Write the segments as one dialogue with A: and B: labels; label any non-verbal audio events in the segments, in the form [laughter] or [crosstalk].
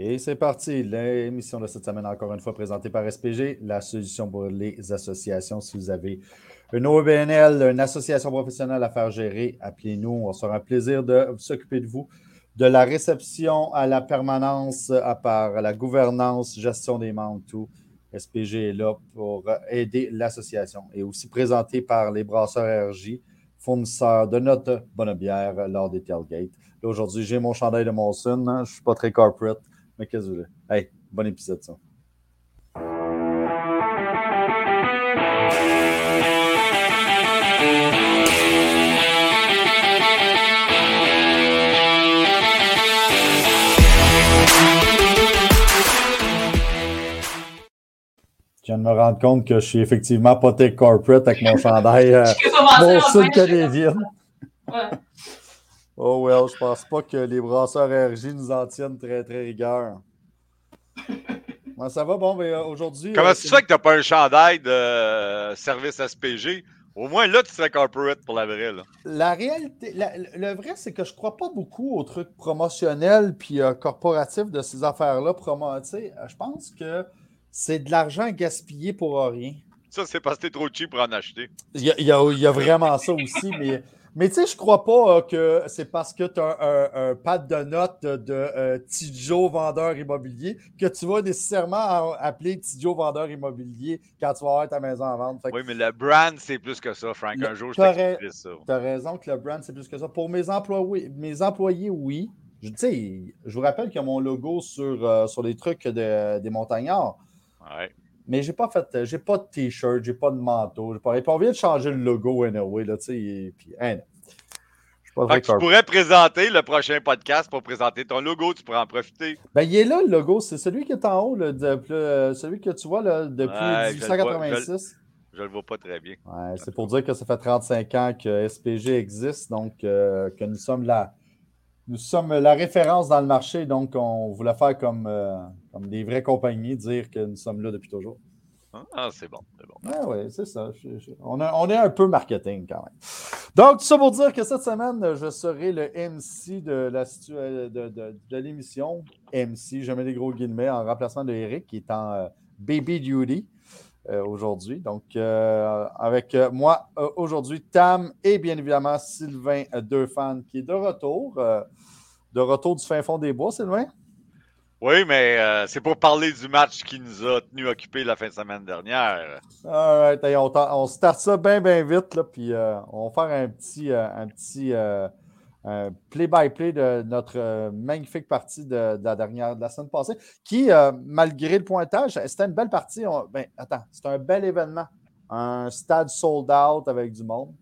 A: Et c'est parti. L'émission de cette semaine, encore une fois, présentée par SPG, la solution pour les associations. Si vous avez une OBNL, une association professionnelle à faire gérer, appelez-nous. On sera un plaisir de s'occuper de vous. De la réception à la permanence, à part la gouvernance, gestion des membres, tout. SPG est là pour aider l'association et aussi présenté par les brasseurs RJ, fournisseurs de notre bonne bière lors des tailgates. Aujourd'hui, j'ai mon chandail de Molson. Hein. Je ne suis pas très corporate, mais qu'est-ce que vous voulez? Hey, bon épisode, ça. Je viens de me rendre compte que je suis effectivement pas très corporate avec mon chandail euh, mon sud canadien. Ouais. Oh well, je pense pas que les brasseurs RJ nous en tiennent très très rigueur. [laughs] ça va bon, mais euh, aujourd'hui.
B: Comment euh, tu fais que t'as pas un chandail de euh, service SPG? Au moins là, tu serais corporate pour la vraie. Là.
A: La réalité, le vrai, c'est que je crois pas beaucoup aux trucs promotionnels puis corporatifs de ces affaires-là. Je pense que c'est de l'argent gaspillé pour rien.
B: Ça, c'est parce que t'es trop cheap pour en acheter.
A: Il y, a, y a, vraiment ça aussi, mais, mais tu sais, je crois pas euh, que c'est parce que tu as un, pad de notes de euh, Tidjo vendeur immobilier que tu vas nécessairement appeler Tidjo vendeur immobilier quand tu vas avoir ta maison à vendre.
B: oui, mais le brand, c'est plus que ça, Frank. Un jour, je
A: t'expliquerai ça. Tu as raison que le brand, c'est plus que ça. Pour mes employés, mes employés oui. Je, je vous rappelle qu'il y a mon logo sur, euh, sur les trucs des montagnards. Mais j'ai pas fait, j'ai pas de t-shirt, j'ai pas de manteau, j'ai pas, on vient de changer le logo anyway, là, tu sais, puis, hein,
B: tu pourrais présenter le prochain podcast pour présenter ton logo, tu pourrais en profiter.
A: Ben, il est là, le logo. C'est celui qui est en haut, celui que tu vois là, depuis 1886.
B: Je le, vois, pas très bien.
A: Ouais, c'est pour dire que ça fait 35 ans que SPG existe, donc euh, que nous sommes là. Nous sommes la référence dans le marché, donc on voulait faire comme, euh, comme des vraies compagnies, dire que nous sommes là depuis toujours.
B: Ah, c'est bon, c'est bon.
A: Ah oui, c'est ça. on, est un peu marketing quand même. Donc, tout ça pour dire que cette semaine, je serai le MC de, la de, de, l'émission. MC, je mets des gros guillemets en remplacement de Eric qui est en euh, baby duty euh, aujourd'hui. Donc, avec moi aujourd'hui, Tam et bien évidemment Sylvain Deux-Fans qui est de retour de retour du fin fond des bois, Sylvain?
B: Oui, mais euh, c'est pour parler du match qui nous a tenu occupés la fin de semaine dernière.
A: All on, on start ça bien, bien vite, là, puis euh, on va faire un petit, euh, un petit play-by-play de notre magnifique partie de, la dernière de la semaine passée, qui, malgré le pointage, c'était une belle partie. ben, attends, c'était un bel événement. Un stade sold out avec du monde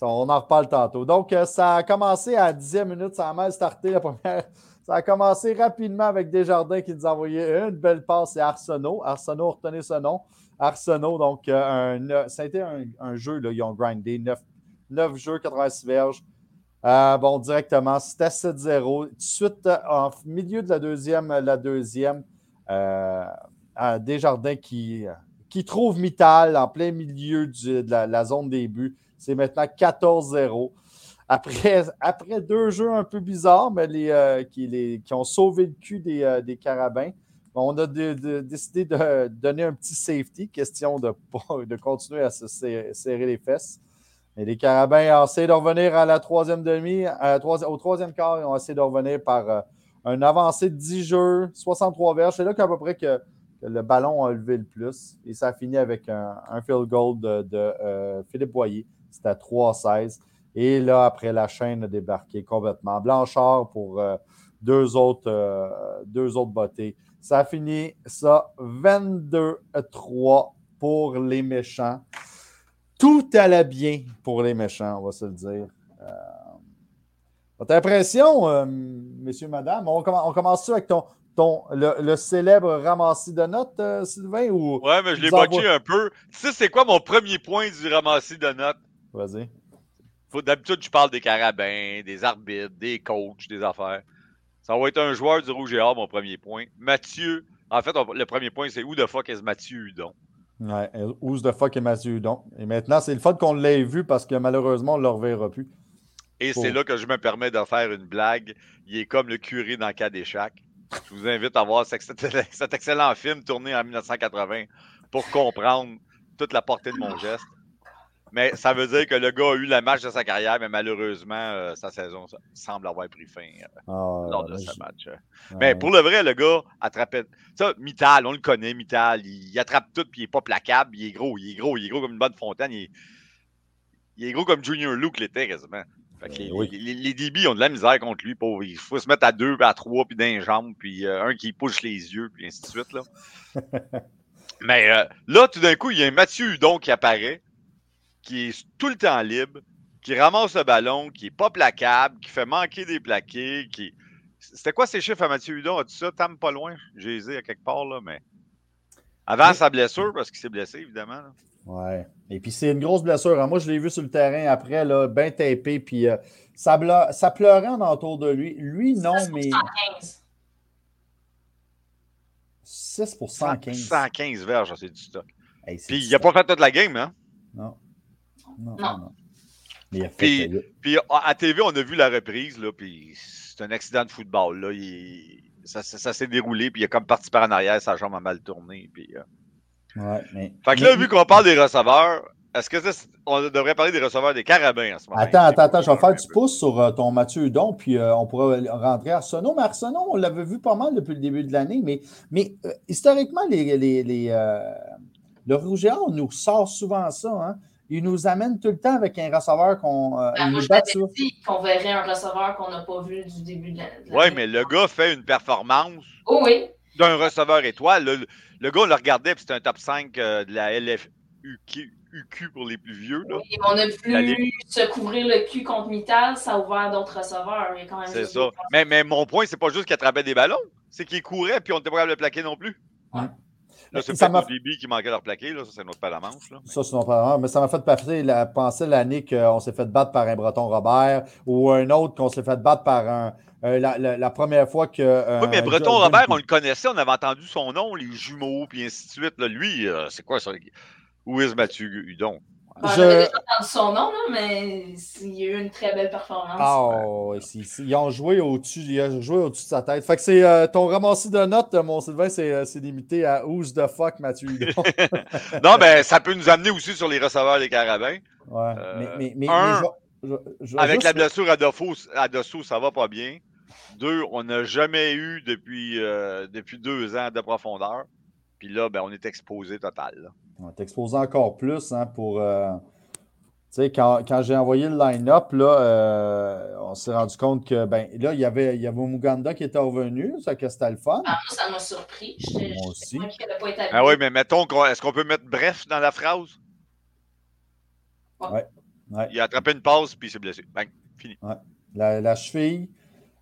A: on en reparle tantôt. Donc, ça a commencé à 10e minute, ça a mal starté la première. Ça a commencé rapidement avec Desjardins qui nous a envoyé une belle passe et Arsenault. Arsenault, retenez ce nom. Arsenault, donc, euh, ça a été un, jeu, là, ils ont grindé 9, jeux, 86 verges. Euh, bon, directement, c'était 7-0. Tout de suite, en milieu de la deuxième, la deuxième, Desjardins qui, qui trouve Mittal en plein milieu de la zone des buts. C'est maintenant 14-0. Après, après deux jeux un peu bizarres, mais les, euh, qui, qui, ont sauvé le cul des, euh, carabins, on a décidé de donner un petit safety, question de, de continuer à se serrer, les fesses. Et les carabins ont essayé de revenir à la troisième demi, au troisième quart, ils ont essayé de revenir par euh, un avancé de 10 jeux, 63 verges. C'est là qu'à peu près que, le ballon a levé le plus. Et ça a fini avec un, field goal de, Philippe Boyer c'était à 3-16. Et là, après, la chaîne a débarqué complètement. Blanchard pour euh, deux, autres, euh, deux autres bottées. Ça a fini ça 22-3 pour les méchants. Tout allait bien pour les méchants, on va se le dire. Euh, votre impression, messieurs, madame? On, commence, on commence avec ton, ton, le, célèbre ramassis de notes, Sylvain? Ou
B: ouais, mais je l'ai botché un peu. Tu sais, c'est quoi mon premier point du ramassis de notes?
A: Vas-y.
B: D'habitude, je parle des carabins, des arbitres, des coachs, des affaires. Ça va être un joueur du Rouge et Or, mon premier point. Mathieu, en fait, le premier point, c'est où de fuck est Mathieu Hudon?
A: Ouais, où de fuck est Mathieu Hudon? Et maintenant, c'est le fait qu'on l'ait vu parce que malheureusement, on ne le reverra plus.
B: Et c'est là que je me permets de faire une blague. Il est comme le curé dans le cas des Je vous invite à voir cet, cet excellent film tourné en 1980 pour comprendre toute la portée de mon geste. Mais ça veut dire que le gars a eu la match de sa carrière, mais malheureusement, euh, sa saison semble avoir pris fin euh,
A: Ah,
B: lors de ce match. euh.
A: ouais.
B: Mais pour le vrai, le gars attrapait. Ça, Mittal, on le connaît, Mittal. Il, il attrape tout, puis il est pas placable. Il est gros, il est gros, il est gros comme une bonne fontaine. Il est, il est gros comme Junior Luke l'était quasiment. Fait que
A: Ben
B: les,
A: oui.
B: les, les DB ont de la misère contre lui. Pauvre. Il faut se mettre à deux, puis à trois, puis d'un jambe, puis euh, un qui pousse les yeux, puis ainsi de suite. Là. [laughs] Mais là, tout d'un coup, il y a un Mathieu Hudon qui apparaît, qui est tout le temps libre, qui ramasse le ballon, qui est pas placable, qui fait manquer des plaqués, qui. C'était quoi ces chiffres à Mathieu Hudon? As-tu ça? Tam pas loin? J'ai hésité à quelque part, là, mais. Avant
A: Oui.
B: sa blessure, parce qu'il s'est blessé, évidemment. là.
A: Ouais. Et puis c'est une grosse blessure. hein. Moi, je l'ai vu sur le terrain après, là, bien tapé, puis euh, ça, pleurait en entour de lui. Lui, non, mais
C: 115.
A: 6 pour 115.
B: 115 verges, c'est du stock.
A: Hey,
B: Puis
A: du
B: il n'a pas fait toute la game, hein?
A: Non. Non,
C: Non.
A: non. Mais il a fait.
B: Puis- Puis à TV, on a vu la reprise, là, puis c'est un accident de football. Là. Il- ça, ça- ça s'est déroulé, puis il a comme parti par en arrière, sa jambe a mal tourné. Puis, euh.
A: ouais, mais,
B: Fait que là,
A: mais-
B: vu qu'on parle des receveurs, est-ce que on devrait parler des receveurs des carabins en ce moment?
A: Attends, attends, attends, je vais faire du pouce sur euh, ton Mathieu Hudon, puis euh, on pourra rentrer à Arsenault. Mais Arsenault, on l'avait vu pas mal depuis le début de l'année, mais, mais euh, historiquement, les, les, les, euh, le Rouge et Or nous sort souvent ça. Hein? Il nous amène tout le temps avec un receveur qu'on. euh, il
C: moi,
A: nous
C: je t'avais dit qu'on verrait un receveur qu'on n'a pas vu du début de la.
B: Oui, mais le gars fait une performance
C: Oh oui.
B: d'un receveur étoile. Le, le gars, on le regardait, puis c'était un top 5 euh, de la LFUQ UQ pour les plus vieux. là.
C: Oui, on a
B: ligue.
C: se couvrir le cul contre Mittal, ça a ouvert d'autres receveurs. Il y a quand même
B: C'est ça. Mais, mais mon point, c'est pas juste qu'il attrapait des ballons, c'est qu'il courait, puis on était pas capable de le plaquer non plus.
C: Ouais.
B: Là, c'est nos DB qui manquait leur plaquer, là. ça c'est notre pas la manche. Là.
A: Ça, c'est non pas mais ça m'a fait passer la, penser l'année qu'on s'est fait battre par un Breton Robert ou un autre qu'on s'est fait battre par un. euh, la, la- la première fois que. euh,
B: Oui, mais Breton Robert, on le connaissait, on avait entendu son nom, les jumeaux, puis ainsi de suite. Là, lui, euh, c'est quoi ça? Où est Mathieu Hudon?
C: Ben,
A: Je-
C: J'avais déjà entendu son nom, là, mais il y a eu une très belle performance.
A: Oh, si, ils ont joué au-dessus, ils ont joué au-dessus de sa tête. Fait que c'est euh, ton ramassis de notes, euh, mon Sylvain, c'est euh, c'est limité à Who's the fuck Mathieu [laughs] [laughs]
B: non, ben, ça peut nous amener aussi sur les receveurs des Carabins.
A: Ouais,
B: Euh,
A: mais, mais, mais,
B: un,
A: mais je- je- je vais
B: Avec
A: juste-
B: la blessure à Dosso, à Dosso, ça va pas bien. Deux, on n'a jamais eu depuis, euh, depuis deux ans de profondeur. Puis là, ben, on est exposé total. là.
A: On va t'exposer encore plus hein, pour. euh, tu sais, quand, quand j'ai envoyé le line-up, là, euh, on s'est rendu compte que, ben, là, il y avait, il y avait Muganda qui était revenu, ça que c'était le fun.
C: Ah, moi, ça m'a surpris. J'étais
A: Moi aussi.
C: pas été
B: Ah oui, mais mettons, qu'on- est-ce qu'on peut mettre bref dans la phrase?
A: Ouais.
B: Il a attrapé une passe, puis il s'est blessé. Bang, fini.
A: La, la cheville.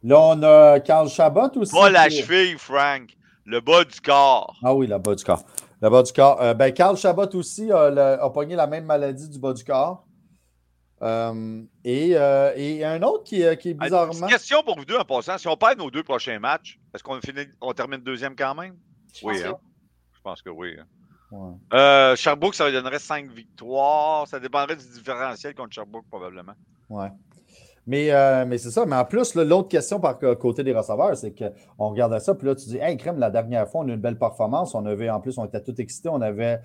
A: Là, on a Carl Chabot aussi.
B: Pas la
A: qui-
B: cheville, Frank. Le bas du corps.
A: Ah oui, le bas du corps. Le bas du corps. Euh, ben, Carl Chabot aussi a, le- a pogné la même maladie du bas du corps. Euh, et, euh, et un autre qui, qui est
B: Une
A: bizarrement.
B: petite question pour vous deux en passant. Si on perd nos deux prochains matchs, est-ce qu'on finit, on termine deuxième quand même?
C: Je pense
B: Oui, hein? Je pense que oui. hein.
A: Ouais.
B: Euh, Sherbrooke, ça lui donnerait cinq victoires. Ça dépendrait du différentiel contre Sherbrooke, probablement.
A: Ouais. Mais, euh, mais c'est ça. Mais en plus, l'autre question par côté des receveurs, c'est qu'on regardait ça, puis là, tu dis, hey, crème, la dernière fois, on a eu une belle performance. On avait, en plus, on était tous excités. On avait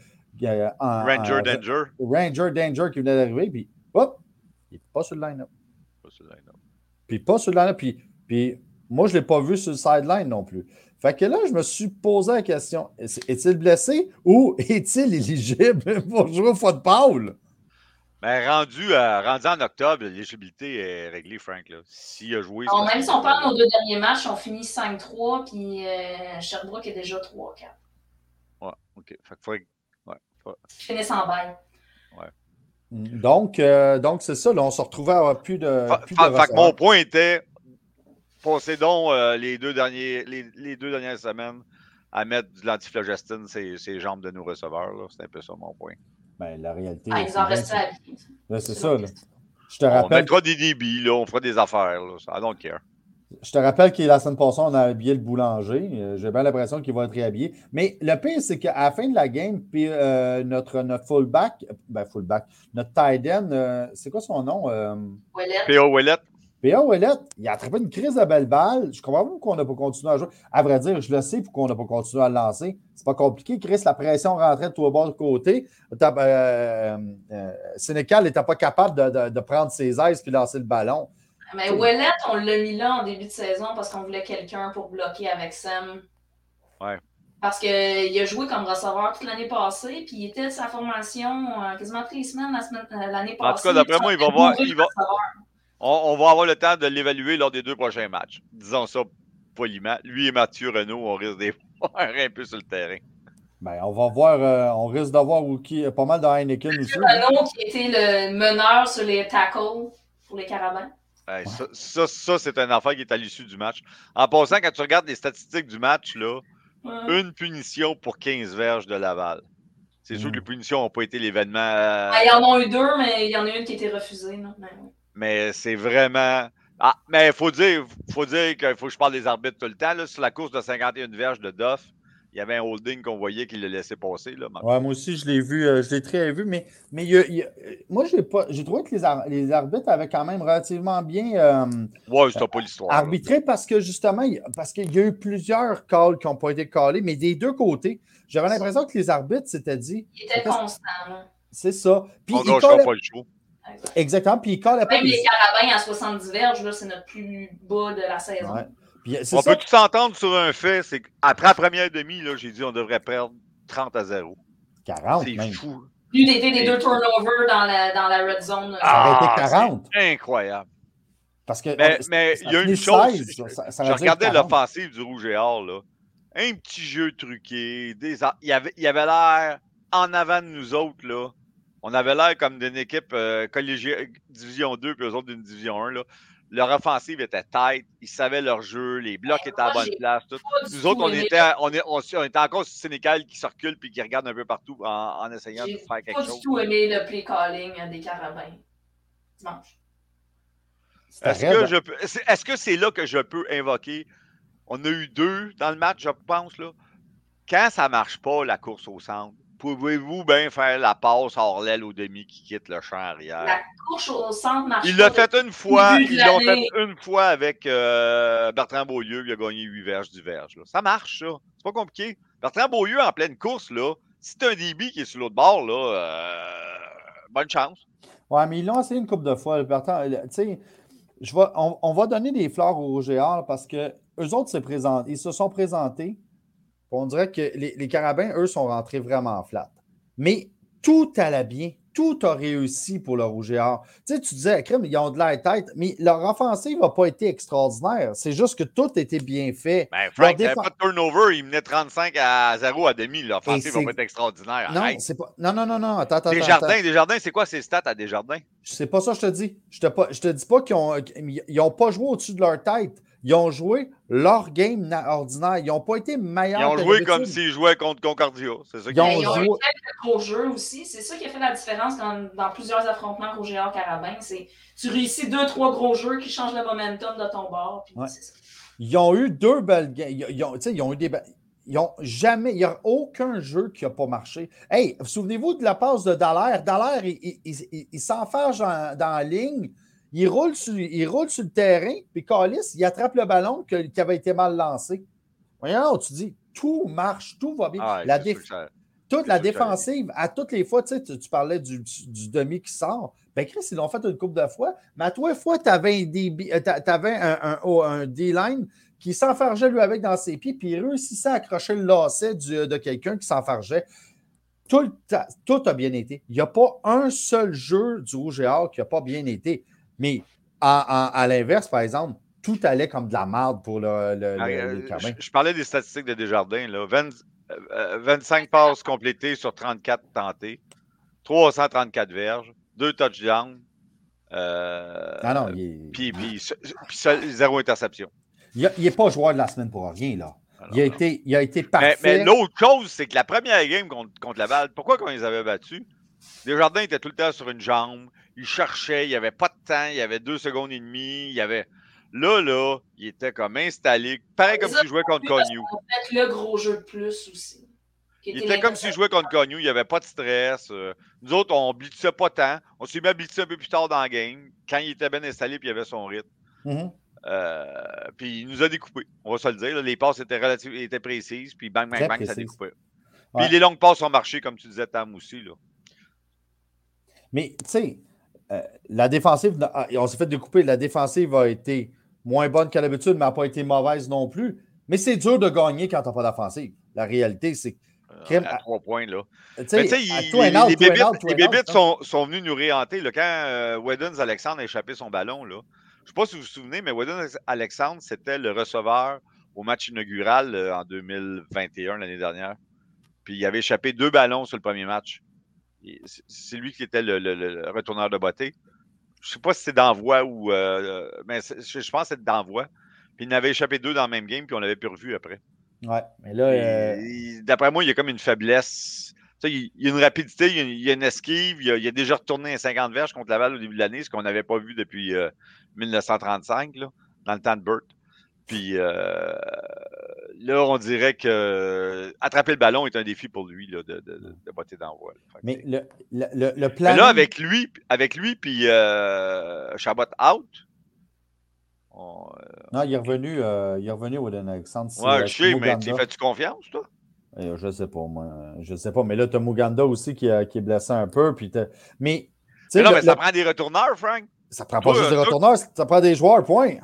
A: euh, un-
B: Ranger Danger.
A: Ranger Danger qui venait d'arriver, puis hop, il n'est pas sur le line-up.
B: Pas sur le line-up.
A: Puis pas sur le line-up. Puis, puis moi, je ne l'ai pas vu sur le sideline non plus. Fait que là, je me suis posé la question est- est-il blessé ou [laughs] est-il éligible pour jouer au football?
B: Mais rendu, à- rendu en octobre, l'éligibilité est réglée, Frank. là. S'il a joué.
C: même si on parle de nos deux derniers matchs, on finit 5-3, puis euh, Sherbrooke est déjà 3-4.
B: Ouais, OK. Fait que faudrait- ouais,
C: finissent en bail.
A: Donc, euh, donc c'est ça. Là, on se retrouvait à avoir plus de.
B: Fa-
A: plus
B: fa-
A: de
B: fait que mon point était passez donc euh, les, deux derniers, les, les deux dernières semaines à mettre de l'antiflogestine ces, ces jambes de nos receveurs. là. C'est un peu ça mon point.
A: Ben, la réalité.
C: Ah, ils en
A: c'est
C: restent à
A: c'est ça. là. Je te
B: On
A: rappelle,
B: mettra des débits, là, on fera des affaires. Là. I don't care.
A: je te rappelle que la semaine passée, on a habillé le boulanger. Euh, J'ai bien l'impression qu'il va être réhabillé. Mais le pire, c'est qu'à la fin de la game, puis euh, notre, notre fullback, ben fullback, notre tight end, euh, c'est quoi son nom? Euh,
B: P.O. Ouellet,
A: P.A. Ouellet, il a attrapé une crise de belle balle. Je comprends pas pourquoi on n'a pas continué à jouer. À vrai dire, je le sais pourquoi on n'a pas continué à le lancer. C'est pas compliqué. Chris, la pression rentrait de tout bord de côté. Euh, euh, Sénécal n'était pas capable de, de, prendre ses aises puis lancer le ballon.
C: Mais Ouellet, on l'a mis là en début de saison parce qu'on voulait quelqu'un pour bloquer avec Sam.
B: Ouais.
C: Parce qu'il a joué comme receveur toute l'année passée, puis il était de sa formation euh, quasiment toutes les semaines l'année passée.
B: En tout cas, d'après moi, il va voir. Il va on, va avoir le temps de l'évaluer lors des deux prochains matchs. Disons ça poliment. Lui et Mathieu Renault, on risque de [laughs] voir un peu sur le terrain.
A: Ben, on va voir, euh, on risque d'avoir pas mal de Heineken
C: aussi. Renault qui était le meneur sur les tackles pour les carabins.
B: Ça, ça, c'est un enfant qui est à l'issue du match. En passant, quand tu regardes les statistiques du match, là, une punition pour 15 verges de Laval. C'est sûr que les punitions n'ont pas été l'événement. Euh,
C: ah, il y en a eu deux, mais il y en a une qui a été refusée. Non? Ben
B: mais c'est vraiment. Ah, mais il faut dire, faut dire qu'il faut que je parle des arbitres tout le temps. Là. Sur la course de 51 verges de Duff, il y avait un holding qu'on voyait qu'il le laissait passer. Là,
A: ouais, moi aussi, je l'ai vu, euh, je l'ai très vu, mais, mais moi, j'ai pas j'ai trouvé que les, les, arbitres avaient quand même relativement bien euh,
B: ouais, pas l'histoire.
A: arbitré parce que justement, parce qu'il y a eu plusieurs calls qui n'ont pas été callés, mais des deux côtés, j'avais l'impression que les arbitres s'étaient dit.
C: Ils étaient constants.
A: C'est ça.
B: Puis, On ne pas le show.
A: Exactement. Puis il Même
C: les carabins à 70 verges, c'est notre plus bas de la saison.
B: on peut tout s'entendre sur un fait, c'est qu'après la première demi, j'ai dit on devrait perdre 30 à 0.
A: 40
B: C'est fou.
C: Plus d'été des deux turnovers dans la, dans la red zone.
A: Ça aurait été 40.
B: Ah, incroyable.
A: Parce que,
B: mais, il y a une chose. je, regardais l'offensive du Rouge et Or, là. Un petit jeu truqué. Des, il y avait l'air en avant de nous autres, là on avait l'air comme d'une équipe euh, Division 2 puis eux autres d'une Division 1. Là. Leur offensive était tight, ils savaient leur jeu, les blocs étaient à la bonne place. Tout. Nous autres, on était, on, est, on, était encore sur Sénégal qui se recule puis qui regarde un peu partout en, en essayant de faire quelque chose.
C: J'ai pas du tout aimé le play calling des carabins dimanche.
B: Est-ce que c'est là que je peux invoquer? On a eu deux dans le match, je pense. Là. Quand ça ne marche pas, la course au centre, pouvez-vous bien faire la passe hors l'aile au demi qui quitte le champ arrière?
C: La course au centre marche
B: Il l'a fait une fois. Ils l'ont fait une fois avec euh, Bertrand Beaulieu. Il a gagné 8 verges du verge. Ça marche, ça. C'est pas compliqué. Bertrand Beaulieu, en pleine course, là, si tu un DB qui est sur l'autre bord, là, euh, bonne chance.
A: Ouais, mais ils l'ont essayé une couple de fois. Bertrand, tu sais, on, on, va donner des fleurs au GR parce que eux autres se présentent. Ils se sont présentés on dirait que les, carabins, eux, sont rentrés vraiment flat. Mais tout allait bien. Tout a réussi pour le Rouge et Or. Tu sais, tu disais, crème, ils ont de la tête, mais leur offensive n'a pas été extraordinaire. C'est juste que tout était bien fait.
B: Ben, Frank, il pas de turnover. Il menait 35 à 0 à demi. L'offensive va pas être extraordinaire.
A: Non, c'est pas... non, non, non, non. Attends, attends.
B: Desjardins, Desjardins, c'est quoi ces stats à Desjardins?
A: C'est pas ça que je te dis. Je te, je te dis pas qu'ils n'ont ont pas joué au-dessus de leur tête. Ils ont joué leur game ordinaire. Ils n'ont pas été meilleurs.
B: Ils ont joué comme s'ils jouaient contre Concordia. C'est ça
C: ils ont, ils ont joué. gros jeu aussi. C'est ça qui a fait la différence dans, dans plusieurs affrontements Rouge et Carabin. C'est tu réussis deux, trois gros jeux qui changent le momentum de ton bord.
A: Ils ont eu deux belles games. Ils, ont, ils ont eu des Ils ont jamais, il n'y a aucun jeu qui n'a pas marché. Hey, souvenez-vous de la passe de Dallaire. Dallaire, il, il, il s'enferge dans, dans la ligne il roule sur, il roule sur le terrain, puis Calis, il attrape le ballon qui avait été mal lancé. Voyons, tu dis, tout marche, tout va bien.
B: Ah, la
A: toute la défensive, à toutes les fois, tu, sais, tu, parlais du, demi qui sort. Ben, Chris, ils l'ont fait une couple de fois, mais à toi, fois, tu avais un, un, D-line qui s'enfargeait lui avec dans ses pieds, puis il réussissait à accrocher le lacet de quelqu'un qui s'enfargeait. Tout, tout, a bien été. Il n'y a pas un seul jeu du Rouge et Or qui n'a pas bien été. Mais à, l'inverse, par exemple, tout allait comme de la merde pour le, le, ah, euh,
B: je, parlais des statistiques de Desjardins. Là. 25 euh, passes complétées sur 34 tentés, 334 verges, 2 touchdowns. Euh,
A: ah non,
B: puis, zéro interception.
A: Il n'est pas joueur de la semaine pour rien, là. Ah il, a été, il a été parfait.
B: Mais, l'autre chose, c'est que la première game contre, contre Laval, pourquoi quand ils les avaient battus? Desjardins était tout le temps sur une jambe il cherchait, il n'y avait pas de temps, il y avait deux secondes et demie, il y avait. Là, là, il était comme installé, pareil comme s'il jouait contre Cognou.
C: le gros jeu de plus aussi.
B: Il était comme s'il jouait contre Cognou, il n'y avait pas de stress. Euh. nous autres, on blitzait pas tant. On s'est mis à blitzer un peu plus tard dans la game, quand il était bien installé et il avait son rythme.
A: Mhm.
B: Euh, puis il nous a découpé. On va se le dire. là. Les passes étaient, étaient précises. Puis bang, bang,
A: Très
B: bang, ça découpait.
A: Ouais.
B: Puis les longues passes ont marché, comme tu disais, Tam aussi. Là.
A: Mais, tu sais, euh, la défensive, ah, on s'est fait découper. La défensive a été moins bonne qu'à l'habitude, mais n'a pas été mauvaise non plus. Mais c'est dur de gagner quand tu n'as pas d'offensive. La réalité, c'est
B: Euh,
A: Crème-
B: à trois points. Là. il- les,
A: out,
B: les
A: two and
B: bébites,
A: out, two
B: les
A: and
B: bébites
A: out, hein.
B: sont, sont venus nous réhanter. Là, quand euh, Weddens Alexandre a échappé son ballon, là, je ne sais pas si vous vous souvenez, mais Weddens Alexandre, c'était le receveur au match inaugural euh, en 2021, l'année dernière. Puis il avait échappé deux ballons sur le premier match. C'est- lui qui était le, le- le retourneur de beauté. Je ne sais pas si c'est d'envoi ou. euh, mais c'est- je, pense que c'est d'envoi. Puis il en avait échappé deux dans le même game, puis on l'avait plus revu après.
A: Ouais, mais là, euh,
B: D'après moi, il y a comme une faiblesse. Tu sais, il y a une rapidité, il y a, il y a une esquive, il y a, il y a déjà retourné à 50 verges contre Laval au début de l'année, ce qu'on n'avait pas vu depuis euh, 1935, là, dans le temps de Burt. Puis euh, là, on dirait que attraper le ballon est un défi pour lui là, de, de, de, botter d'envoi.
A: mais le, le, le, le plan.
B: mais là, avec lui, avec lui puis euh, Chabot out, on-
A: Non, il est revenu, euh, il est revenu Alexandre.
B: ouais,
A: euh,
B: je sais, mais tu fais-tu confiance, toi?
A: Euh, je sais pas, moi. Je sais pas. Mais là, tu as Muganda aussi qui, est blessé un peu. Puis mais,
B: Mais non, mais ça prend des retourneurs, Frank.
A: ça prend pas
B: toi,
A: juste des retourneurs, ça prend des joueurs, point.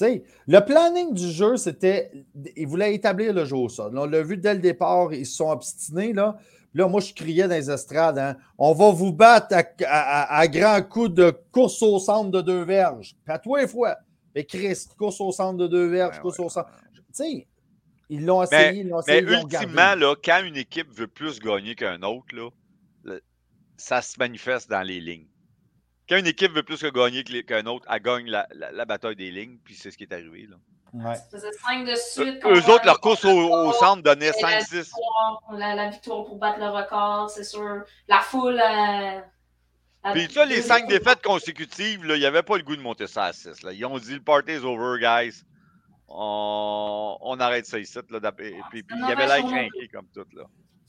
B: Ouais.
A: Tu sais, le planning du jeu, c'était. Ils voulaient établir le jeu au sol. On l'a vu dès le départ, ils se sont obstinés. Là, Puis là moi, je criais dans les estrades hein, on va vous battre à, à, grands coups de course au centre de deux verges. Puis à toi et fois. Mais Chris, course au centre de deux verges,
B: Ouais,
A: course
B: ouais,
A: au centre. Tu sais, ils l'ont essayé, ils l'ont
B: Mais
A: essayé. ils l'ont gardé.
B: ultimement, là, quand une équipe veut plus gagner qu'un autre, là, ça se manifeste dans les lignes. Quand une équipe veut plus que gagner qu'un autre, elle gagne la, la- la bataille des lignes, puis c'est ce qui est arrivé. Là.
A: Ouais.
C: Ça faisait 5 de suite.
B: Eux autres, leur course au, au centre donnait
C: Et la
B: 5-6.
C: victoire, La, la victoire pour battre le record, c'est sûr. La foule. euh, la-
B: Puis ça, les cinq défaites consécutives, là, il n'y avait pas le goût de monter ça à 6. Là. Ils ont dit le party is over, guys. On, on arrête ça ici. Là, et puis, puis il y avait l'air craqué comme tout. Là.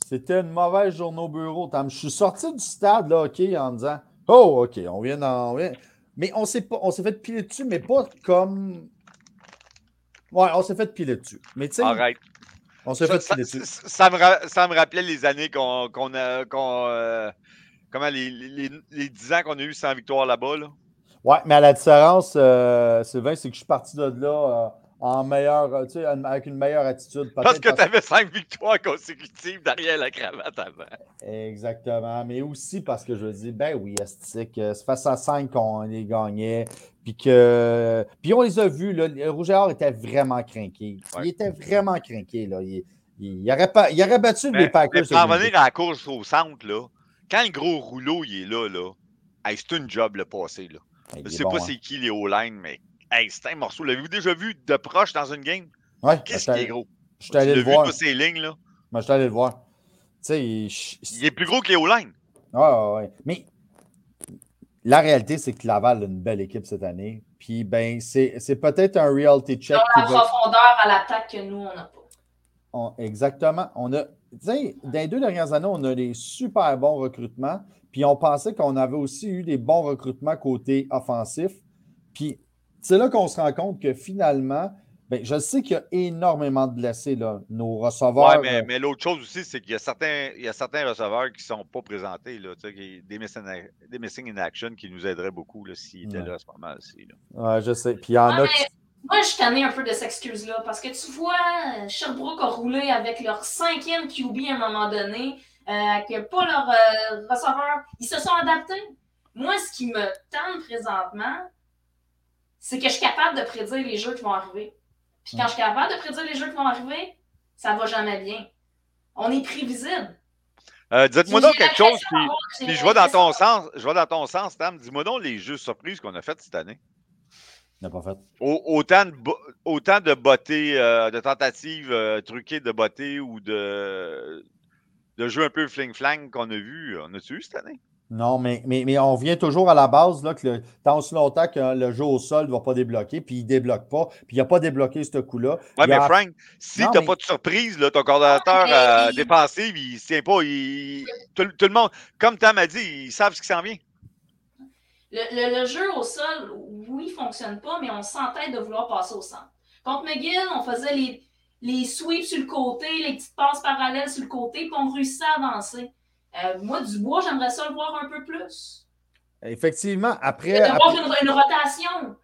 A: C'était une mauvaise journée au bureau. Je suis sorti du stade, là, OK, en disant Oh, OK, on vient d'en. Mais on s'est pas- on s'est fait piler dessus, mais pas comme. Ouais, on s'est fait piler dessus. Mais tu sais,
B: Arrête.
A: on s'est
B: Ça,
A: fait piler dessus.
B: ça- ça me ra- ça me rappelait les années qu'on qu'on a. qu'on, euh, comment les, les, les 10 ans qu'on a eu sans victoire là-bas. Là.
A: Ouais, mais à la différence, euh, Sylvain, c'est que je suis parti de là euh, en meilleur, euh, tu sais, avec une meilleure attitude.
B: Parce que tu avais 5 victoires consécutives derrière la cravate avant.
A: Exactement. Mais aussi parce que je dis, ben oui, c'est face à 5 qu'on les gagnait. Puis que. Puis on les a vus, là. Le Rouge et Or était vraiment craqué. Il était vraiment craqué, là. Il, il, il aurait, pas, il aurait battu
B: Mais,
A: les
B: mais
A: Packers.
B: pour en revenir à la course au centre, là, quand le gros rouleau il est là, là hey, c'est une job le passé. Là.
A: Il
B: Je
A: est
B: sais
A: bon,
B: pas
A: hein.
B: c'est qui les O-line, mais hey, c'est un morceau. L'avez-vous déjà vu de proche dans une game?
A: Ouais,
B: Qu'est-ce qui est gros?
A: Je suis
B: Tu
A: allé le
B: vu
A: voir.
B: ces lignes, là?
A: Moi, je suis allé le voir. Tu sais, il-
B: Il est plus gros que les O-line.
A: Ouais, ouais, ouais. Mais la réalité, c'est que Laval a une belle équipe cette année. Puis, ben, c'est c'est peut-être un reality check.
C: Ont la
A: va-
C: profondeur à l'attaque que nous, on n'a pas.
A: On- exactement. On a, tu sais, dans les deux dernières années, on a des super bons recrutements. Puis on pensait qu'on avait aussi eu des bons recrutements côté offensif. Puis c'est là qu'on se rend compte que finalement, ben, je sais qu'il y a énormément de blessés, là, nos receveurs.
B: Ouais, mais, mais l'autre chose aussi, c'est qu'il y a certains, il y a certains receveurs qui ne sont pas présentés, là, tu sais, qui- des, missing, des missing in action qui nous aideraient beaucoup là, s'ils étaient
A: Ouais.
B: là à ce moment-ci. là.
A: ouais, je sais. Puis il y en
C: Ouais,
A: a qui-
C: moi, je suis tanné un peu de cette excuse-là parce que tu vois, Sherbrooke a roulé avec leur cinquième QB à un moment donné, euh, avec pas leur euh, receveur. Ils se sont adaptés. Moi, ce qui me tente présentement, c'est que je suis capable de prédire les jeux qui vont arriver. Puis quand je suis capable de prédire les jeux qui vont arriver, ça va jamais bien. On est prévisible.
B: Euh, Dites-moi donc quelque chose, puis, je vais dans ton sens, je vais dans ton sens, Tam. Dis-moi donc les jeux surprises qu'on a fait cette année.
A: n'a pas fait.
B: Au- autant, de, autant de bottées, euh, de tentatives euh, truquées de bottées ou de, de jeux un peu fling-flang qu'on a vu. On a-tu eu cette année?
A: Non, mais, mais, mais on vient toujours à la base, là, que le, tant aussi longtemps que le jeu au sol ne va pas débloquer, puis il ne débloque pas, puis il n'a pas débloqué ce coup-là. Y
B: mais
A: a-
B: Frank, si tu n'as
A: mais-
B: pas de surprise, là, ton coordonnateur
C: mais
B: euh,
C: il-
B: défensif, il ne tient pas. il- Tout, tout le monde, comme Tam a dit, ils savent ce qui s'en vient.
C: Le, jeu au sol, oui, fonctionne pas, mais on s'entête de vouloir passer au centre. Contre McGill, on faisait les, les sweeps sur le côté, les petites passes parallèles sur le côté, puis on réussissait à avancer. Euh, moi, Dubois, j'aimerais ça le voir un peu plus.
A: Effectivement, après.
C: De voir Une, rotation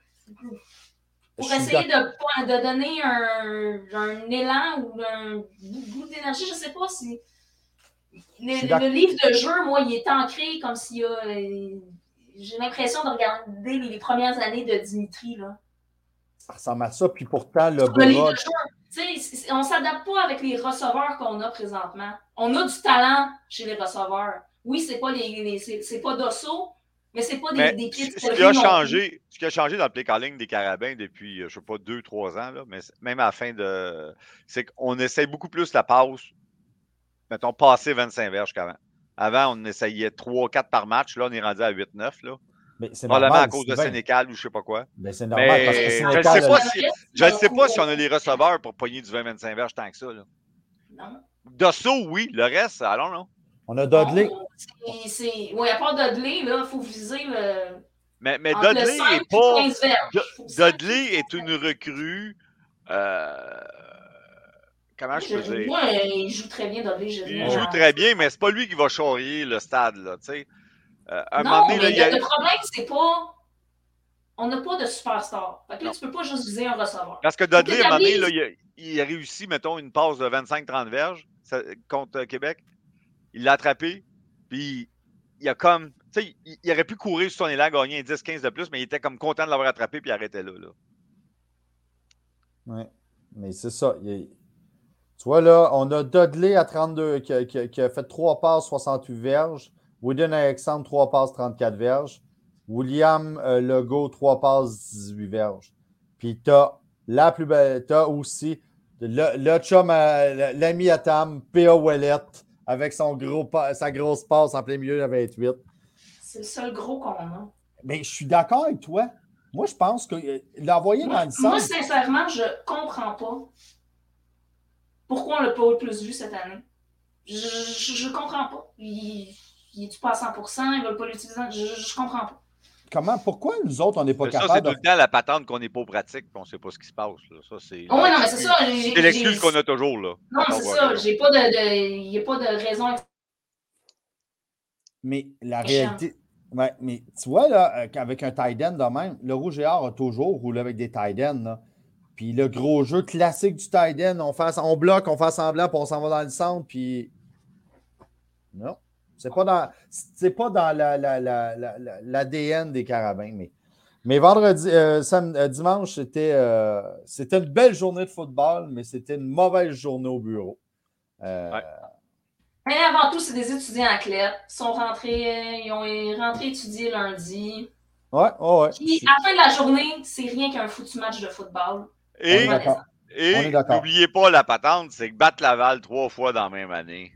C: pour essayer de, de, donner un, un, élan ou un goût d'énergie. Je ne sais pas si. Le, livre de jeu, moi, il est ancré comme s'il y a. Euh, j'ai l'impression de regarder les premières années de Dimitri. Là.
A: Ça ressemble à ça, puis pourtant, le
C: On ne s'adapte pas avec les receveurs qu'on a présentement. On a du talent chez les receveurs. Oui, c'est pas les, c'est pas d'osso, mais c'est pas des, des
B: kids ce qui, a changé, ce qui a changé dans le play calling des Carabins depuis, je ne sais pas, deux, trois ans, là, mais même à la fin de. C'est qu'on essaye beaucoup plus la passe. Mettons, passer 25 verges qu'avant. Avant, on essayait 3-4 par match. Là, on est rendu à 8-9. Là. Probablement à cause de Sénécal ou je ne sais pas quoi.
A: Mais c'est normal parce que
B: Sénécal, je ne sais, pas si, je sais pas si on a les receveurs pour pogner du 20-25 verges tant que ça. Là. Non. Dosso, oui. Le reste, allons, non?
A: On a Dudley.
C: Oui, à part Dudley, il faut viser le.
B: Mais, mais Dudley est pas. Dudley est une recrue. Euh, Comment je, peux dire?
C: Moi, il joue très bien, Dudley.
B: il joue très bien, mais c'est pas lui qui va charrier le stade. Là,
C: euh, non, mais le problème, c'est pas. On n'a pas de superstar. Fait que là, tu peux pas juste viser un receveur.
B: Parce que Dudley, à un moment donné, là, il, a, il, a, réussi, mettons, une passe de 25-30 verges contre euh, Québec. Il l'a attrapé, puis il a comme. Tu sais, il, aurait pu courir sur son élan, gagner un 10-15 de plus, mais il était comme content de l'avoir attrapé, puis il arrêtait là. là.
A: Oui, mais c'est ça. Il, tu vois, là, on a Dudley à 32 qui a, fait 3 passes, 68 verges. Wooden Alexandre, 3 passes, 34 verges. William euh, Legault, 3 passes, 18 verges. Puis tu as la plus belle, tu as aussi le, le chum, l'ami à Tam, P.A. Wallet, avec son gros, sa grosse passe en plein milieu de 28.
C: C'est le seul gros qu'on a.
A: Mais je suis d'accord avec toi. Moi, je pense que euh, l'envoyer dans le centre.
C: Moi, sincèrement, je comprends pas pourquoi on l'a pas plus vu cette année? Je ne comprends pas. Il est-tu pas à 100% Ils ne veulent pas l'utiliser? Je ne comprends pas.
A: Comment, pourquoi nous autres, on n'est pas capables
B: Ça, c'est tout le temps la patente qu'on n'est pas pratique et on ne sait pas ce qui se passe. Ça,
C: c'est, oh, oui, non, mais c'est ça.
B: C'est l'excuse qu'on a toujours. Là,
C: non, c'est ça. J'ai pas de, il n'y a pas de raison.
A: Mais la réalité. Ouais, mais tu vois, là, euh, avec un tight end de même, le Rouge et Or a toujours roulé avec des tight ends. Puis le gros jeu classique du tight end, on, fait, on bloque, on fait semblant, puis on s'en va dans le centre, puis. Non. C'est pas dans, c'est pas dans l'ADN des carabins. Mais, mais vendredi, euh, euh, dimanche, c'était, euh, c'était une belle journée de football, mais c'était une mauvaise journée au bureau.
C: Mais avant tout, c'est des étudiants à Clé. Ils sont rentrés, ils ont rentré étudier lundi.
A: Ouais, ouais.
C: Puis, à la fin de la journée, c'est rien qu'un foutu match de football.
B: Et, n'oubliez pas la patente, c'est que battre Laval trois fois dans la même année.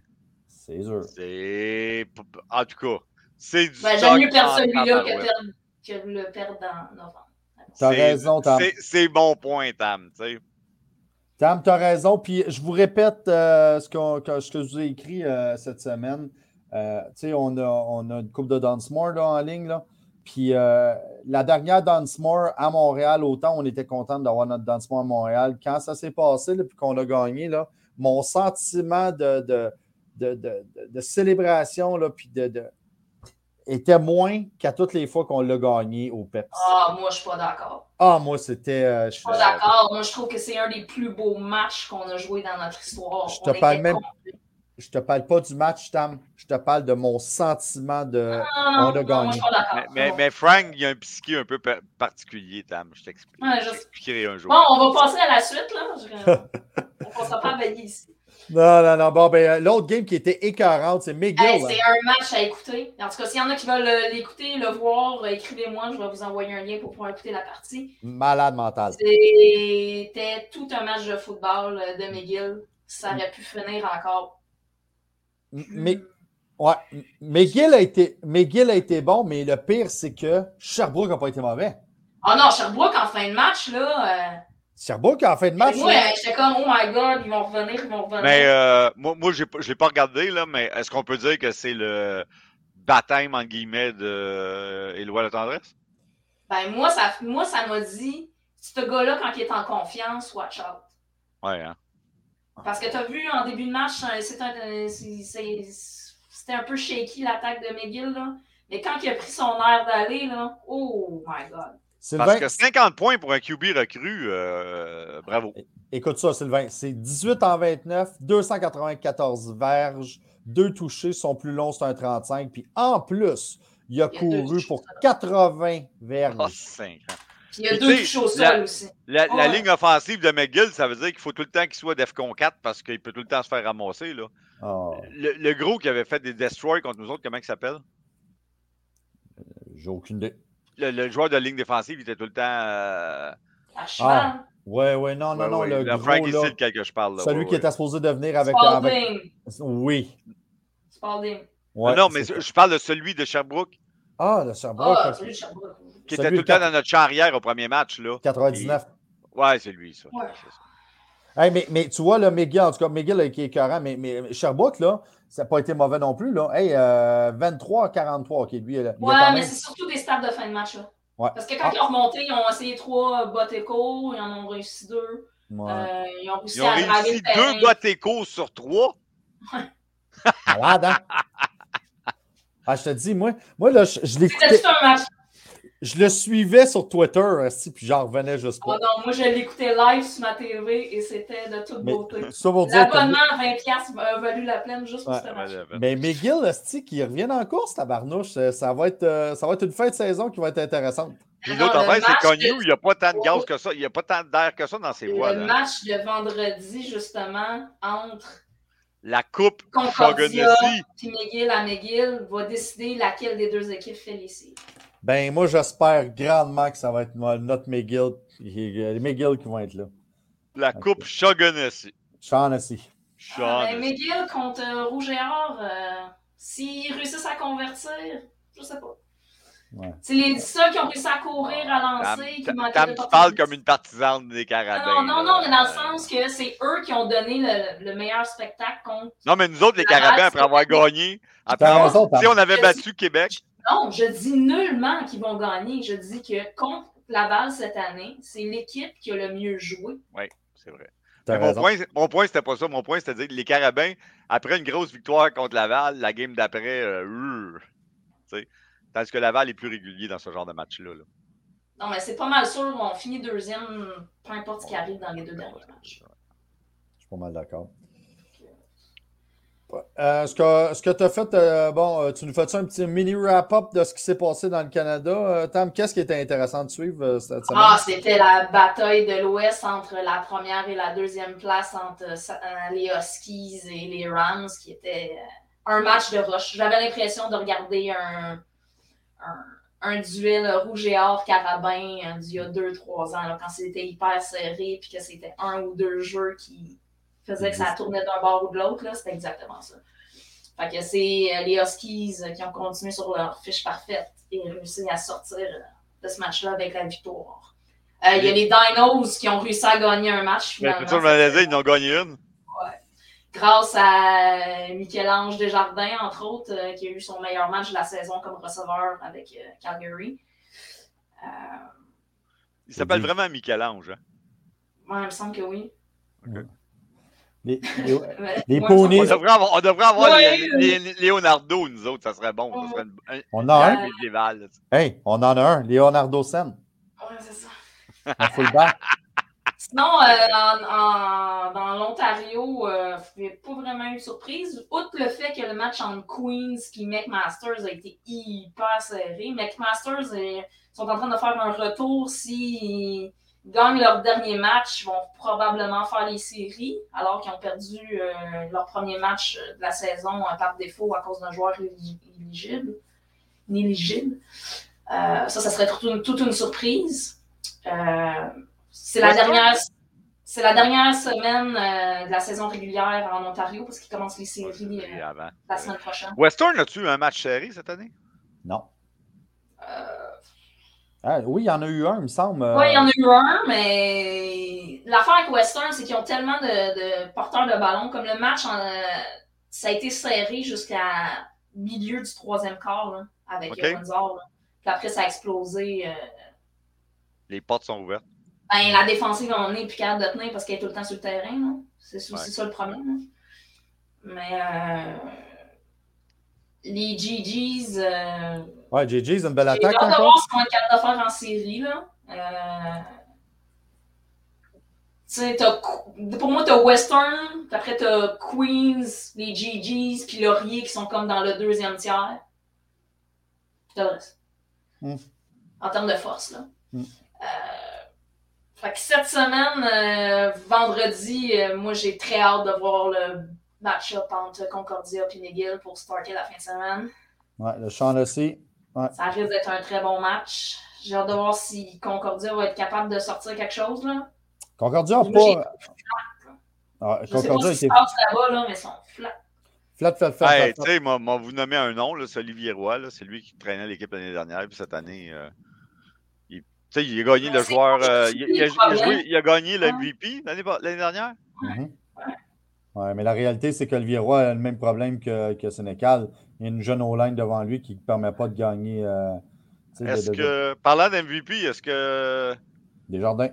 A: C'est sûr.
B: C'est. En tout cas, c'est du.
C: Ben, J'aime mieux perdre celui-là que, le perdre dans novembre.
A: T'as raison, Tam.
B: C'est bon point, Tam. sais.
A: Tam, t'as raison. Puis je vous répète euh, ce, que, je vous ai écrit euh, cette semaine. Euh, tu sais, on a, on a une coupe de Dunsmore là, en ligne. Là. Puis euh, la dernière Dunsmore à Montréal, autant on était content d'avoir notre Dunsmore à Montréal. Quand ça s'est passé, puis qu'on a gagné, là, mon sentiment de, de, de, célébration, là, puis de, était moins qu'à toutes les fois qu'on l'a gagné au PEPS.
C: Ah, moi, je suis pas d'accord.
A: Ah, moi, c'était.
C: Euh, je suis pas d'accord. Moi, je trouve que c'est un des plus beaux matchs qu'on a joué dans notre histoire.
A: Je te parle même je te parle pas du match, Tam. Je te parle de mon sentiment de
C: on a gagné.
B: mais, mais, Frank, il y a un psyché un peu particulier, Tam. Je t'expliquerai un jour.
C: Bon, on va passer à la suite. Là. [laughs] on ne pas à veiller ici.
A: Non, non, non. Bon, ben, l'autre game qui était écœurante, c'est McGill.
C: c'est un match à écouter. En tout cas, s'il y en a qui veulent euh, l'écouter, le voir, euh, écrivez-moi. Je vais vous envoyer un lien pour pouvoir écouter la partie.
A: Malade mental.
C: C'était tout un match de football euh, de McGill. Ça aurait pu finir encore
A: mais, ouais, McGill a, été, McGill a été bon, mais le pire, c'est que Sherbrooke n'a pas été mauvais.
C: Ah oh non, Sherbrooke en fin de match, là. Euh...
A: Sherbrooke en fin de match.
C: Oui, j'étais comme, oh my god, ils vont revenir, ils vont revenir.
B: Mais euh, moi, moi je ne l'ai pas regardé, là, mais est-ce qu'on peut dire que c'est le baptême, en guillemets, de euh, Éloi la tendresse?
C: Ben, moi, ça moi, ça m'a dit, ce gars-là, quand il est en confiance, watch out.
B: Ouais, hein?
C: Parce que tu as vu en début de match, c'était un, peu shaky l'attaque de McGill, là. Mais quand il a pris son air d'aller, là, oh my God.
B: Parce que 50 points pour un QB recru, euh, bravo.
A: Écoute ça, Sylvain. C'est 18 en 29, 294 verges, deux touchés, son plus long, c'est un 35. Puis en plus, il a, couru pour 80 verges.
B: Oh, 5
C: il y a deux touches au sol aussi.
B: La, ligne offensive de McGill, ça veut dire qu'il faut tout le temps qu'il soit d'EFCON 4 parce qu'il peut tout le temps se faire ramasser. Là.
A: Oh.
B: Le, gros qui avait fait des destroys contre nous autres, comment il s'appelle?
A: Euh, j'ai aucune idée.
B: Le, joueur de ligne défensive, il était tout le temps. Euh...
C: À cheval. Ah,
A: ouais, ouais, non, non, non. Le, gros,
B: Frank
A: là,
B: lequel que je parle. Là,
A: celui qui était supposé devenir avec.
C: Spalding.
A: Oui.
C: Spalding.
B: Ouais, non, mais je parle de celui de Sherbrooke.
A: Ah, de Sherbrooke.
C: Ah, celui de Sherbrooke.
B: Qui était tout le temps dans notre charrière au premier match. Là.
A: 99.
B: Ouais, c'est lui, ça.
A: Hey, mais, mais, tu vois, là, McGill, en tout cas, McGill qui est écœurant, mais, mais Sherbrooke, là, ça n'a pas été mauvais non plus. Là. Hey, 23-43, qui lui.
C: Ouais, mais c'est surtout des stats de fin de match. Là.
A: Ouais.
C: Parce que quand ah. ils ont remonté, ils ont essayé trois bottes écho, ils en ont réussi deux.
A: Ouais.
C: Euh, ils ont réussi,
B: ils ont
C: à
B: réussi deux bottes écho sur trois?
A: Malade, hein? [laughs] Ah, je te dis, moi, moi là, je, je l'écoutais.
C: C'était un match?
A: Je le suivais sur Twitter, aussi, puis j'en revenais juste pas.
C: Oh non, moi, je l'écoutais live sur ma TV et c'était de toute beauté.
A: L'abonnement
C: à 20$ a valu la peine juste pour ce match.
A: Mais McGill, Asti, qui reviennent en course, tabarnouche, euh, ça va, être, euh, ça va être une fin de saison qui va être intéressante.
B: Puis l'autre affaire, c'est connu, il n'y a pas tant de gaz que ça, il n'y a pas tant d'air que ça dans ces voies.
C: Le match de vendredi, justement, entre
B: la coupe
C: Concordia puis McGill à McGill va décider laquelle des deux équipes fait les
A: ben, moi, j'espère grandement que ça va être notre McGill. Les McGill qui vont être là.
B: La Coupe Shaughnessy.
A: Shaughnessy.
C: Ah, ben, McGill contre euh, Rouge et Or, euh, s'ils réussissent à convertir, je sais pas.
A: Ouais.
C: C'est les seuls qui ont réussi à courir, à lancer, qui
B: manquaient de tu parles comme une partisane des Carabins.
C: Non, non, non, mais dans le sens que c'est eux qui ont donné le, le, meilleur spectacle contre.
B: Non, mais nous autres, les Carabins, après avoir gagné, après avoir... si on avait battu Québec,
C: non, je dis nullement qu'ils vont gagner. Je dis que contre Laval cette année, c'est l'équipe qui a le mieux joué.
B: Oui, c'est vrai. mon point, mon point, c'était pas ça. Mon point, c'était de dire que les Carabins, après une grosse victoire contre Laval, la game d'après, euh, tandis que Laval est plus régulier dans ce genre de match-là.
C: Non, mais c'est pas mal sûr. On finit deuxième, peu importe ce qui arrive dans les deux derniers matchs.
A: Je suis pas mal d'accord. Euh, ce que, ce que tu as fait, euh, bon, euh, tu nous fais un petit mini wrap-up de ce qui s'est passé dans le Canada? Tam, qu'est-ce qui était intéressant de suivre cette semaine?
C: Ah, c'était la bataille de l'Ouest entre la première et la deuxième place entre les Huskies et les Rams, qui était un match de rush. J'avais l'impression de regarder un, un, duel rouge et or carabin d'il y a deux, trois ans, quand c'était hyper serré, puis que c'était un ou deux jeux qui faisait que ça tournait d'un bord ou de l'autre, c'était exactement ça. Fait que c'est euh, les Huskies euh, qui ont continué sur leur fiche parfaite et réussi à sortir euh, de ce match-là avec la victoire. Il y a les Dinos qui ont réussi à gagner un match.
B: Finalement, le ils en ont gagné une.
C: Ouais. Grâce à Michel-Ange Desjardins, entre autres, qui a eu son meilleur match de la saison comme receveur avec Calgary.
B: Il s'appelle vraiment Michel-Ange. Hein?
C: Ouais, il me semble que oui.
A: Les, les, poneys.
B: On devrait avoir, on devrait avoir les, Leonardo, nous autres, ça serait bon. Ça serait
A: une, on a un. Médiéval, hey, on en a un, Leonardo Sen.
C: Ouais, c'est ça.
A: Un fullback. [laughs]
C: Sinon, euh, en, dans l'Ontario, euh, il n'y a pas vraiment eu de surprise. Outre le fait que le match entre Queens et McMasters a été hyper serré, McMasters euh, sont en train de faire un retour si gagnent leur dernier match, vont probablement faire les séries, alors qu'ils ont perdu euh, leur premier match de la saison euh, par défaut à cause d'un joueur éligible. Inéligible. Euh, ça, ça serait toute une, surprise. c'est la dernière. C'est la dernière semaine de la saison régulière en Ontario parce qu'ils commencent les séries la semaine prochaine.
B: Western, as-tu un match série cette année?
A: Non. Ah, oui, il y en a eu un, il me semble.
C: Oui, il y en a eu un, mais l'affaire avec Western, c'est qu'ils ont tellement de, porteurs de ballon. Comme le match, ça a été serré jusqu'à milieu du troisième quart là, avec okay. Windsor. Puis après, ça a explosé. Euh...
B: Les portes sont ouvertes.
C: Ben, la défensive, on est plus capable de tenir parce qu'elle est tout le temps sur le terrain. C'est aussi ouais. ça le problème. Mais euh, les GGs. Euh,
A: ouais, GGs, une belle attaque.
C: J'ai hâte de voir ce qu'on est capable de faire en série. Là. Euh, pour moi, tu as Western, puis après, tu as Queens, les GGs, puis Laurier qui sont comme dans le deuxième tiers. Puis le reste. Mm. En termes de force. Là. Mm. Euh, fait que cette semaine, euh, vendredi, moi, j'ai très hâte de voir le match-up entre Concordia et McGill pour starter la fin de semaine.
A: Ouais, le champ aussi. Ouais.
C: Ça risque d'être un très bon match. J'ai hâte de voir si Concordia va être capable de sortir quelque chose. Là.
A: Concordia n'a pas.
C: Ah, Concordia était. là-bas, là, mais ils sont flats.
A: Flat, flat, flat.
B: Hey, tu sais, moi, vous nommez un nom, c'est Olivier Roy, c'est lui qui traînait l'équipe l'année dernière, puis cette année, euh, il, il, a gagné le joueur. Euh, il, il, a, joué, il, a, gagné le MVP l'année dernière?
A: Mm -hmm. Ouais, mais la réalité, c'est qu'Olivier Roy a le même problème que, que Sénécal. Il y a une jeune O-line devant lui qui ne permet pas de gagner. Euh,
B: est-ce que, parlant d'MVP, est-ce que.
A: Desjardins.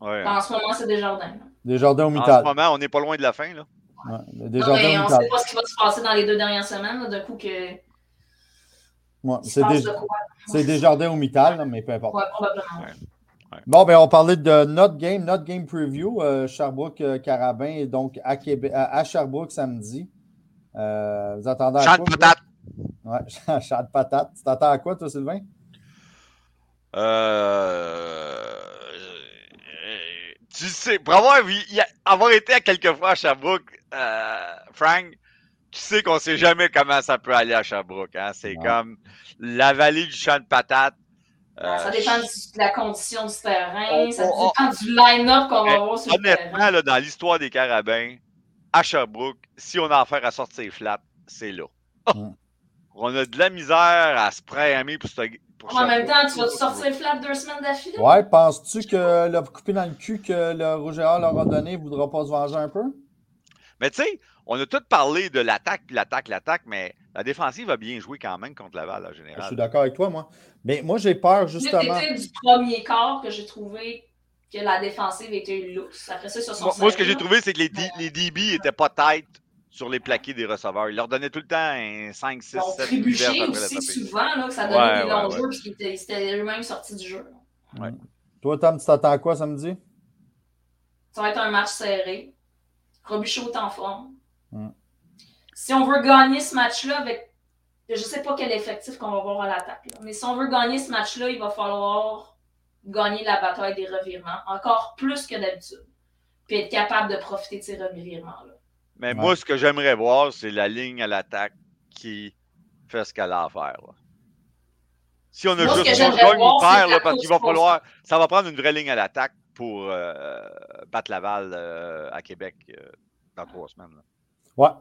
B: Ouais.
C: En ce moment, c'est Desjardins.
A: Desjardins au Mittal.
B: En ce moment, on n'est pas loin de la fin. Là.
A: Ouais,
C: Desjardins non, mais on ne sait pas ce qui va se passer dans les deux dernières semaines. Coup, que.
A: Ouais, c'est des... de Desjardins au Mittal, mais peu importe.
C: Ouais, probablement.
A: Ouais. Bon, ben, on parlait de notre game, notre game preview, euh, Sherbrooke-Carabin, donc à, Québec, à, Sherbrooke samedi. Euh, vous attendez à
B: Chant
A: quoi?
B: de patate.
A: Ouais, [laughs] chant de patate. Tu t'attends à quoi, toi, Sylvain?
B: Euh, tu sais, pour avoir, avoir été à quelques fois à Sherbrooke, euh, Frank, tu sais qu'on sait jamais comment ça peut aller à Sherbrooke. Hein? C'est comme la vallée du champ de patates.
C: Euh, ça dépend de la condition du terrain, on, ça on, dépend on, du line-up qu'on va avoir sur le terrain.
B: Honnêtement, dans l'histoire des carabins, à Sherbrooke, si on a affaire à sortir flat, c'est là. Mm. on a de la misère à se préaimer pour, ce, pour
C: En même temps, tu vas te sortir flat deux semaines d'affilée?
A: Ouais, penses-tu que le coupé dans le cul que le Or leur a donné ne voudra pas se venger un peu?
B: Mais tu sais, on a tout parlé de l'attaque, l'attaque, l'attaque, mais la défensive a bien joué quand même contre Laval, en général.
A: Je suis d'accord avec toi, moi. Mais moi, j'ai peur, justement.
C: C'était du premier quart que j'ai trouvé que la défensive était lousse. Après ça, sur son
B: Moi, moi ce que j'ai trouvé, c'est que les, D, les DB n'étaient pas têtes sur les plaqués des receveurs. Ils leur donnaient tout le temps un 5, 6, 7
C: trébuché aussi souvent, là, que ça donnait ouais, des longs ouais, jeux, parce qu'ils étaient eux-mêmes sortis du jeu.
B: Ouais.
A: Toi, Tom, tu t'attends à quoi samedi?
C: Ça va être un match serré. Robichaud est en forme.
A: Mm.
C: Si on veut gagner ce match-là avec. Je ne sais pas quel effectif qu'on va avoir à l'attaque, mais si on veut gagner ce match-là, il va falloir gagner la bataille des revirements, encore plus que d'habitude. Puis être capable de profiter de ces revirements-là.
B: Mais ouais. moi, ce que j'aimerais voir, c'est la ligne à l'attaque qui fait ce qu'elle a à faire. Là. Si on a
C: moi,
B: juste gagne ou perd, là, parce qu'il va falloir. Ça va prendre une vraie ligne à l'attaque pour euh, battre Laval euh, à Québec euh, dans trois semaines. Là.
A: Ouais.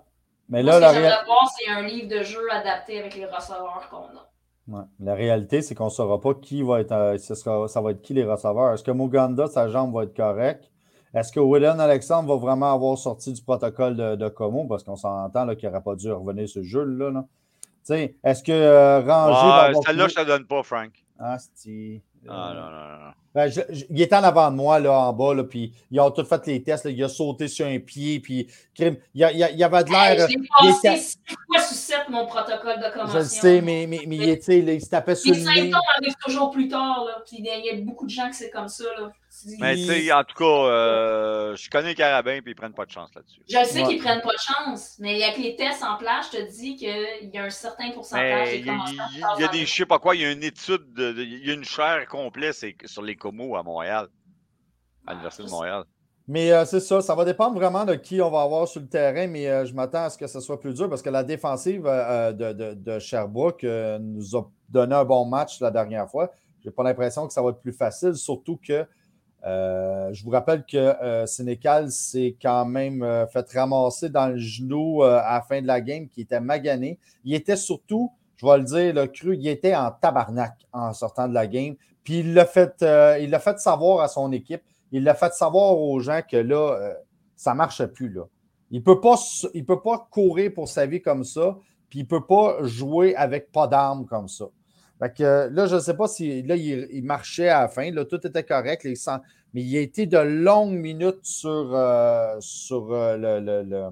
A: Mais là,
C: Moi, ce que j'aimerais voir, c'est un livre de jeu adapté avec les receveurs qu'on a.
A: Ouais. La réalité, c'est qu'on ne saura pas qui va être. Euh, ce sera, ça va être qui les receveurs. Est-ce que Moganda, sa jambe va être correcte? Est-ce que Willen Alexandre va vraiment avoir sorti du protocole de, de Como? Parce qu'on s'entend qu'il n'aurait pas dû revenir ce jeu-là. Là. Est-ce que euh, Ranger.
B: Ouais, Celle-là, je ne te donne pas, Frank.
A: Ah, c'est.
B: Ah, non, non, non.
A: Ben, je, je, il était en avant de moi, là, en bas, là, puis ils ont tous fait les tests. Là, il a sauté sur un pied, puis il, il, il avait de l'air.
C: Hey, J'ai passé six fois sur sept mon protocole de commotion.
A: Je le sais, mais, mais, mais, mais il, il se tapait sur
C: le nez. Les symptômes arrivent toujours plus tard, là, puis il y a beaucoup de gens que c'est comme ça. Là.
B: Mais tu sais, en tout cas, euh, je connais les carabins, puis ils prennent pas de chance là-dessus.
C: Je sais ouais. qu'ils prennent pas de chance, mais avec les tests en place, je te dis qu'il y a un certain pourcentage
B: Il y a, il y a des, je sais pas quoi, il y a une étude, de, de, il y a une chaire complète sur les comos à Montréal, à l'Université de Montréal.
A: Mais euh, c'est ça, ça va dépendre vraiment de qui on va avoir sur le terrain, mais euh, je m'attends à ce que ce soit plus dur parce que la défensive euh, de, de, de, Sherbrooke nous a donné un bon match la dernière fois. Je n'ai pas l'impression que ça va être plus facile, surtout que euh, je vous rappelle que euh, Sénécal s'est quand même euh, fait ramasser dans le genou à la fin de la game, qui était magané. Il était surtout, je vais le dire, le cru, il était en tabarnak en sortant de la game. Puis il l'a fait, il fait savoir à son équipe, il l'a fait savoir aux gens que là, ça ne marche plus. Là. Il ne peut, pas, peut pas courir pour sa vie comme ça. puis il ne peut pas jouer avec pas d'armes comme ça. Fait que, là, je ne sais pas si là, il, marchait à la fin. Là, tout était correct. Les mais il a été de longues minutes sur, euh, sur, euh, le,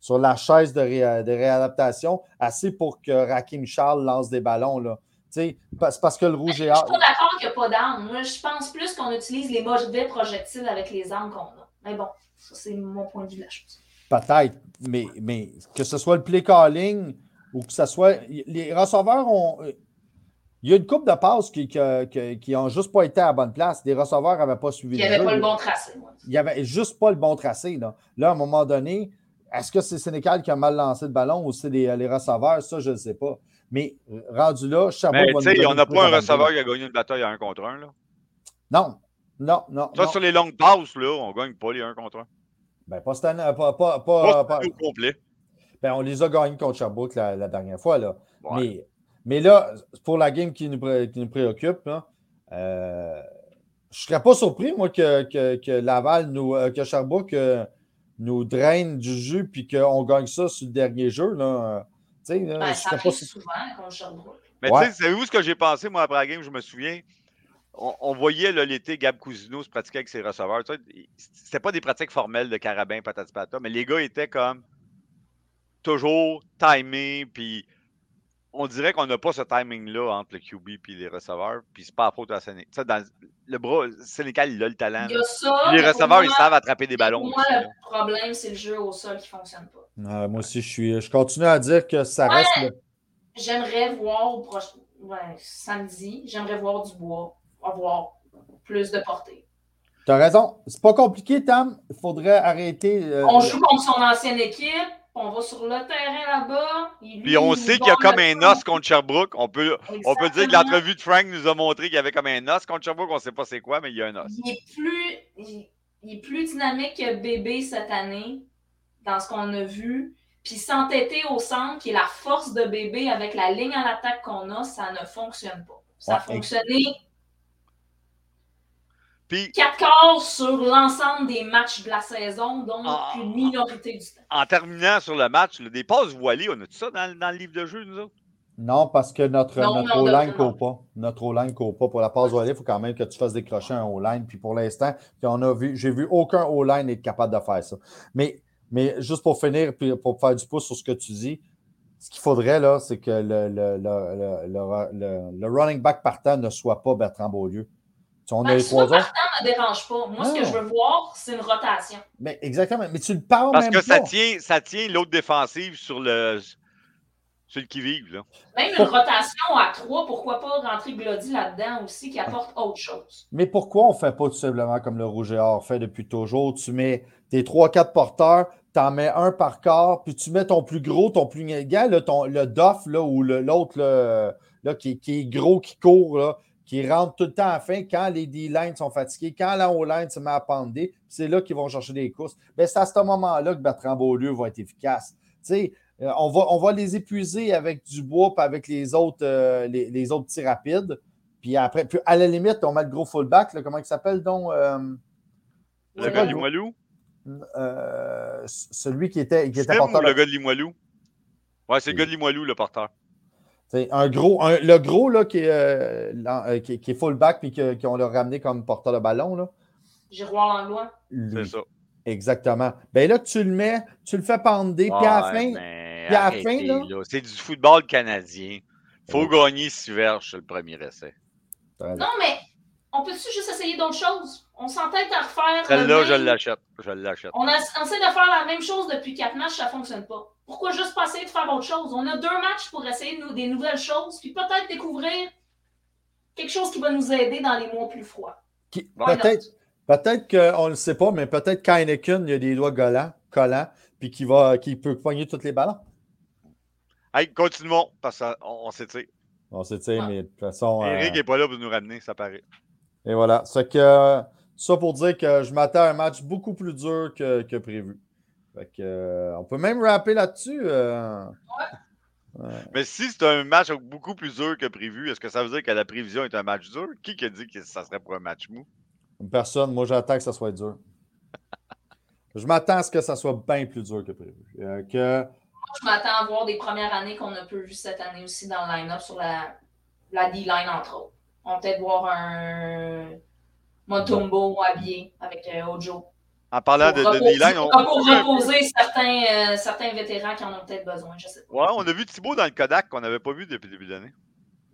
A: sur la chaise de, réadaptation, assez pour que Rakim Charles lance des ballons. Là. C'est parce que le rouge
C: et Je ne suis pas d'accord qu'il n'y a pas d'armes. Moi, je pense plus qu'on utilise les mauvais projectiles avec les armes qu'on a. Mais bon, ça, c'est mon point de vue de la chose.
A: Peut-être, mais, mais que ce soit le play calling ou que ce soit. Les receveurs ont. Il y a une coupe de passes qui n'ont juste pas été à la bonne place. Les receveurs n'avaient pas suivi.
C: Il n'y avait pas le bon tracé.
A: Il n'y avait juste pas le bon tracé. Là, là à un moment donné, est-ce que c'est Sénécal qui a mal lancé le ballon ou c'est les, les receveurs? Ça, je ne sais pas. Mais rendu là,
B: Chabot va sais, on n'a pas un receveur qui a gagné une bataille à un contre un. Là.
A: Non. Non, non.
B: Ça, sur les longues passes, là, on ne gagne pas les 1 contre 1.
A: Ben, pas cette année. Pas, pas, pas,
B: pas, complet.
A: Ben, on les a gagnés contre Chabot la, la dernière fois. Là. Mais, mais là, pour la game qui nous, qui nous préoccupe, là, euh, je ne serais pas surpris, moi, que, que, que Laval, nous, euh, que Sherbrooke euh, nous draine du jeu puis qu'on gagne ça sur le dernier jeu. Là.
C: Ben, ça arrive souvent contre Sherbrooke.
B: Mais tu sais, savez-vous ce que j'ai pensé, moi, après la game? Je me souviens, on, voyait l'été Gab Cousino se pratiquer avec ses receveurs. C'était pas des pratiques formelles de carabin, patati patata, mais les gars étaient comme toujours timés, puis on dirait qu'on n'a pas ce timing-là entre le QB et les receveurs, puis c'est pas à faute de la Sénégal. Dans le bras, Sénégal, il a le talent.
C: Il y a ça,
B: les receveurs, ils savent attraper des ballons.
C: Pour moi, le problème, c'est le jeu au sol qui ne fonctionne pas.
A: moi aussi, je, suis, je continue à dire que ça reste.
C: J'aimerais voir samedi, j'aimerais voir du bois, avoir plus de portée.
A: Tu as raison. C'est pas compliqué, Tam. Il faudrait arrêter.
C: Euh, on joue contre son ancienne équipe on va sur le terrain là-bas.
B: Puis on sait qu'il y a comme un os contre Sherbrooke. On peut, on peut dire que l'entrevue de Frank nous a montré qu'il y avait comme un os contre Sherbrooke. On ne sait pas c'est quoi, mais il y a un os.
C: Il est plus, il, est plus dynamique que Bébé cette année, dans ce qu'on a vu. Puis s'entêter au centre, qui est la force de Bébé avec la ligne en attaque qu'on a, ça ne fonctionne pas. Ça a fonctionné Quatre quarts sur l'ensemble des matchs de la saison, donc ah, une minorité du temps.
B: En terminant sur le match, des passes voilées, on a tout ça dans, le livre de jeu, nous autres?
A: Non, parce que notre, notre O-line ne court pas. Notre O-line ne court pas. Pour la passe voilée, il faut quand même que tu fasses décrocher un O-line. Puis pour l'instant, j'ai vu aucun O-line être capable de faire ça. Mais, mais juste pour finir, puis pour faire du pouce sur ce que tu dis, ce qu'il faudrait, là, c'est que le, le, le, running back partant ne soit pas Bertrand Beaulieu.
C: On ben, a les trois ans. ne me dérange pas. Moi, ce que je veux voir, c'est une rotation.
A: Mais exactement. Mais tu le parles
B: Parce
A: même
B: que ça tient, ça tient l'autre défensive sur le, sur le qui-vive.
C: Même une rotation à trois, pourquoi pas rentrer Glody là-dedans aussi qui apporte autre chose.
A: Mais pourquoi on ne fait pas tout simplement comme le Rouge et Or fait depuis toujours? Tu mets tes trois, quatre porteurs, tu en mets un par corps, puis tu mets ton plus gros, ton plus égal, le Doff là, ou l'autre là, qui, qui, est gros, qui court. Là, qui rentrent tout le temps à la fin quand les D-lines sont fatigués, quand la O-line se met à pender, c'est là qu'ils vont chercher des courses. Ben, c'est à ce moment-là que Bertrand Beaulieu va être efficace. Euh, on, va, on va les épuiser avec du bois et avec les autres, euh, les, autres petits rapides. Puis après, puis à la limite, on met le gros fullback, comment il s'appelle donc? Euh,
B: le gars de Limoilou?
A: celui qui était, qui
B: était porteur. le gars de Limoilou? Ouais, c'est le gars de Limoilou, le porteur.
A: C'est un gros, le gros là, qui, est, euh, euh, qui, qui, est fullback puis qu'on l'a ramené comme porteur de ballon. Là.
C: Giroir Langlois.
B: C'est ça.
A: Exactement. Ben là, tu le mets, tu le fais pender, puis à la fin.
B: Puis à la fin, là. C'est du football canadien. faut gagner six verges sur le premier essai.
C: Non, mais on peut-tu juste essayer d'autres choses? On s'entête à refaire.
B: Celle-là, je l'achète. Je l'achète.
C: On, on essaie de faire la même chose depuis quatre matchs, ça ne fonctionne pas. Pourquoi juste pas essayer de faire autre chose? On a deux matchs pour essayer nous, des nouvelles choses, puis peut-être découvrir quelque chose qui va nous aider dans les mois plus froids.
A: Peut-être peut qu'on ne le sait pas, mais peut-être qu'Heineken, il a des doigts collants, collants puis qu'il qui peut poigner tous les ballons.
B: Hey, continuons, parce qu'on s'étire.
A: On s'étire, mais de toute façon.
B: Eric n'est euh, pas là pour nous ramener, ça paraît.
A: Et voilà. C'est que ça pour dire que je m'attends à un match beaucoup plus dur que, que prévu. Euh, on peut même rapper là-dessus. Euh.
B: Mais si c'est un match beaucoup plus dur que prévu, est-ce que ça veut dire que la prévision est un match dur? Qui a dit que ça serait pour un match mou?
A: Personne. Moi, j'attends que ça soit dur. [laughs] Je m'attends à ce que ça soit bien plus dur que prévu. Euh, que
C: je m'attends à voir des premières années qu'on a peu vu cette année aussi dans le line-up sur la, la D-line, entre autres. On va peut-être voir un Montumbo habillé avec euh, Ojo.
B: En parlant de, de D-line, on.
C: Pour reposer certains, euh, certains vétérans qui en ont peut-être besoin, je sais pas.
B: Ouais, on a vu Thibaut dans le Kodak qu'on n'avait pas vu depuis le début de l'année.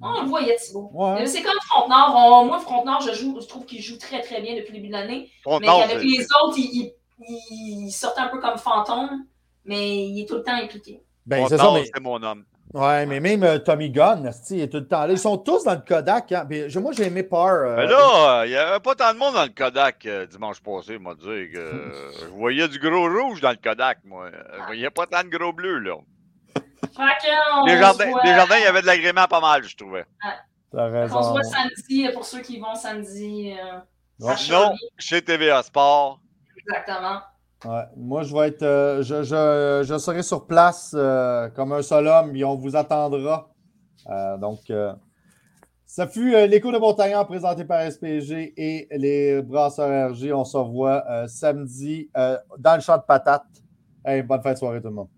C: On le voyait, Thibaut.
A: Ouais.
C: C'est comme Frontenard. On- moi, Frontenard, je, joue, je trouve qu'il joue très, très bien depuis le début de l'année. Mais
B: c'est-
C: les autres, il, il, il sortait un peu comme fantôme, mais il est tout le temps impliqué.
A: Ben, c'est
B: mon homme.
A: Ouais, mais même euh, Tommy Gunn, il est tout le temps là. Ils sont tous dans le Kodak. Hein. Puis, moi, j'ai aimé Parr. euh,
B: Mais là, euh, il n'y avait pas tant de monde dans le Kodak euh, dimanche passé, m'a dit que euh, [laughs] je voyais du gros rouge dans le Kodak, moi. Je voyais pas tant de gros bleu, là.
C: On
B: Les jardins,
C: voit-
B: les jardins, il y avait de l'agrément pas mal, je trouvais.
A: T'as
C: qu'on se voit samedi, pour ceux qui vont samedi. euh, Charlie.
B: chez TVA Sport,
C: Exactement.
A: Ouais. Moi, je vais être. euh, je, je- je serai sur place euh, comme un seul homme et on vous attendra. Euh, donc, ça fut l'écho de Montagnard présenté par SPG et les brasseurs RG. On se revoit samedi dans le champ de patates. Bonne fin de soirée, tout le monde.